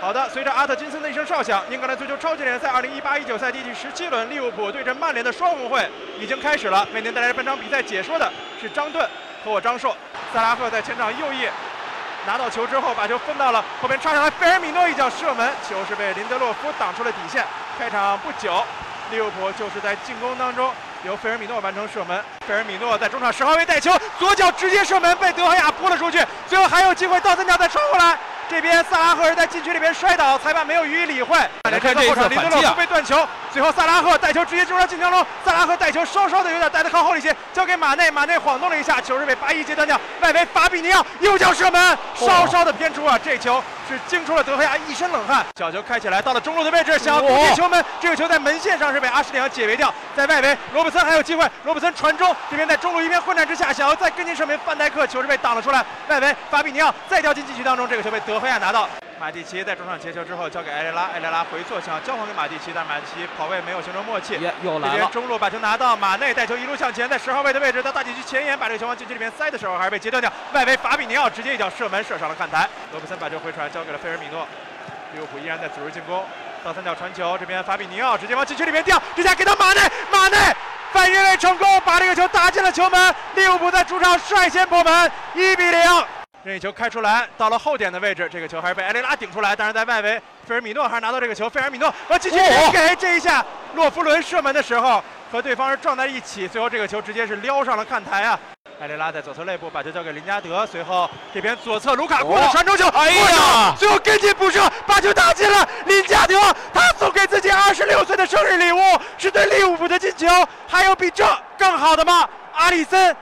好的，随着阿特金森的一声哨响，英格兰足球超级联赛2018-19赛季第十七轮，利物浦对阵曼联的双红会已经开始了。为您带来本场比赛解说的是张盾和我张硕。萨拉赫在前场右翼拿到球之后，把球分到了后边插上来，费尔米诺一脚射门，球是被林德洛夫挡出了底线。开场不久，利物浦就是在进攻当中由费尔米诺完成射门。费尔米诺在中场十号位带球，左脚直接射门，被德赫亚扑了出去。最后还有机会，倒三角再传过来。这边萨拉赫是在禁区里边摔倒，裁判没有予以理会。来看这一次林德洛夫被断球，最后萨拉赫带球直接进入了进球中。萨拉赫带球稍稍的有点带的靠后了一些，交给马内，马内晃动了一下，球是被巴伊截断掉。外围法比尼奥右脚射门，稍稍的偏出啊，这球是惊出了德赫亚一身冷汗。小球开起来，到了中路的位置，想要攻进球门，这个球在门线上是被阿什利杨解围掉。在外围，罗伯森还有机会，罗伯森传中，这边在中路一片混战之下，想要再跟进射门，范戴克球是被挡了出来。外围法比尼奥再掉进禁区当中，这个球被德赫亚拿到。马蒂奇在中场截球之后交给埃雷拉，埃雷拉回错想要交还给马蒂奇，但马蒂奇跑位没有形成默契。又来了。中路把球拿到，马内带球一路向前，在十号位的位置到大禁区前沿，把这个球往禁区里面塞的时候，还是被截断掉。外围法比尼奥直接一脚射门，射上了看台。罗布森把球回传交给了费尔米诺，利物浦依然在组织进攻，倒三角传球，这边法比尼奥直接往禁区里面掉，直接给到马内，马内反越位成功，把这个球打进了球门。利物浦在主场率先破门，一比零。任意球开出来，到了后点的位置，这个球还是被埃雷拉顶出来，但是在外围，费尔米诺还是拿到这个球。费尔米诺往禁区给这一下，洛夫伦射门的时候和对方是撞在一起，最后这个球直接是撩上了看台啊！埃雷拉在左侧肋部把球交给林加德，随后这边左侧卢卡库的传中球，哎呀，最后跟进补射，把球打进了。林加德他送给自己二十六岁的生日礼物是对利物浦的进球，还有比这更好的吗？阿里森。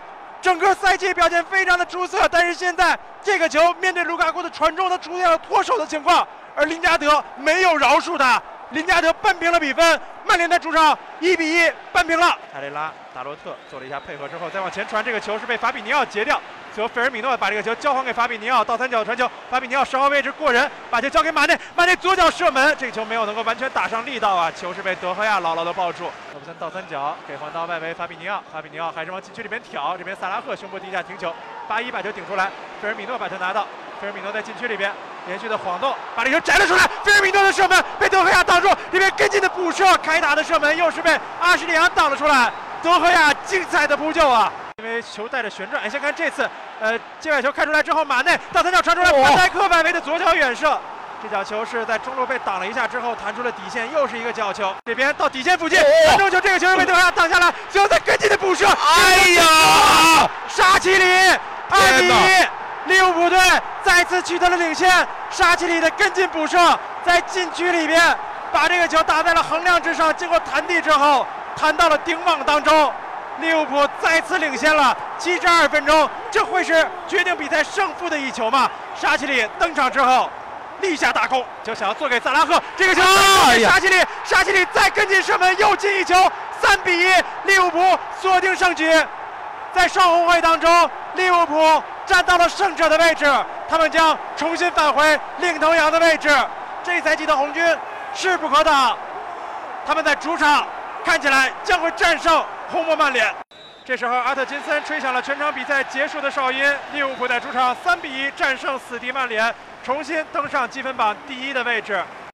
整个赛季表现非常的出色，但是现在这个球面对卢卡库的传中，他出现了脱手的情况，而林加德没有饶恕他，林加德扳平了比分，曼联在主场一比一扳平了。埃雷拉、达洛特做了一下配合之后，再往前传，这个球是被法比尼奥截掉。最后费尔米诺把这个球交还给法比尼奥，倒三角传球，法比尼奥十号位置过人，把球交给马内，马内左脚射门，这个球没有能够完全打上力道啊，球是被德赫亚牢牢的抱住。罗布森倒三角给还到外围法比尼奥，法比尼奥还是往禁区里面挑，这边萨拉赫胸部低下停球，巴伊把球顶出来，费尔米诺把球拿到，费尔米诺在禁区里边连续的晃动，把这球摘了出来，菲尔米诺的射门被德赫亚挡住，这边跟进的补射，开打的射门又是被阿什利昂挡了出来，德赫亚精彩的扑救啊！因为球带着旋转，先看这次，呃，界外球开出来之后，马内倒三角传出来，范戴克外围的左脚远射，这脚球是在中路被挡了一下之后弹出了底线，又是一个角球。这边到底线附近传中球，这个球是被德赫亚挡下来，最后再跟进的补射，哎呀，沙奇里二比一，利物浦队再次取得了领先。沙奇里的跟进补射，在禁区里边把这个球打在了横梁之上，经过弹地之后弹到了顶网当中。利物浦再次领先了七十二分钟，这会是决定比赛胜负的一球吗？沙奇里登场之后，立下大功，就想要做给萨拉赫这个球，沙奇里，沙奇里再跟进射门，又进一球，三比一，利物浦锁定胜局。在双红会当中，利物浦站到了胜者的位置，他们将重新返回领头羊的位置。这赛季的红军势不可挡，他们在主场看起来将会战胜。红魔曼联，这时候阿特金森吹响了全场比赛结束的哨音，利物浦在主场三比一战胜死敌曼联，重新登上积分榜第一的位置。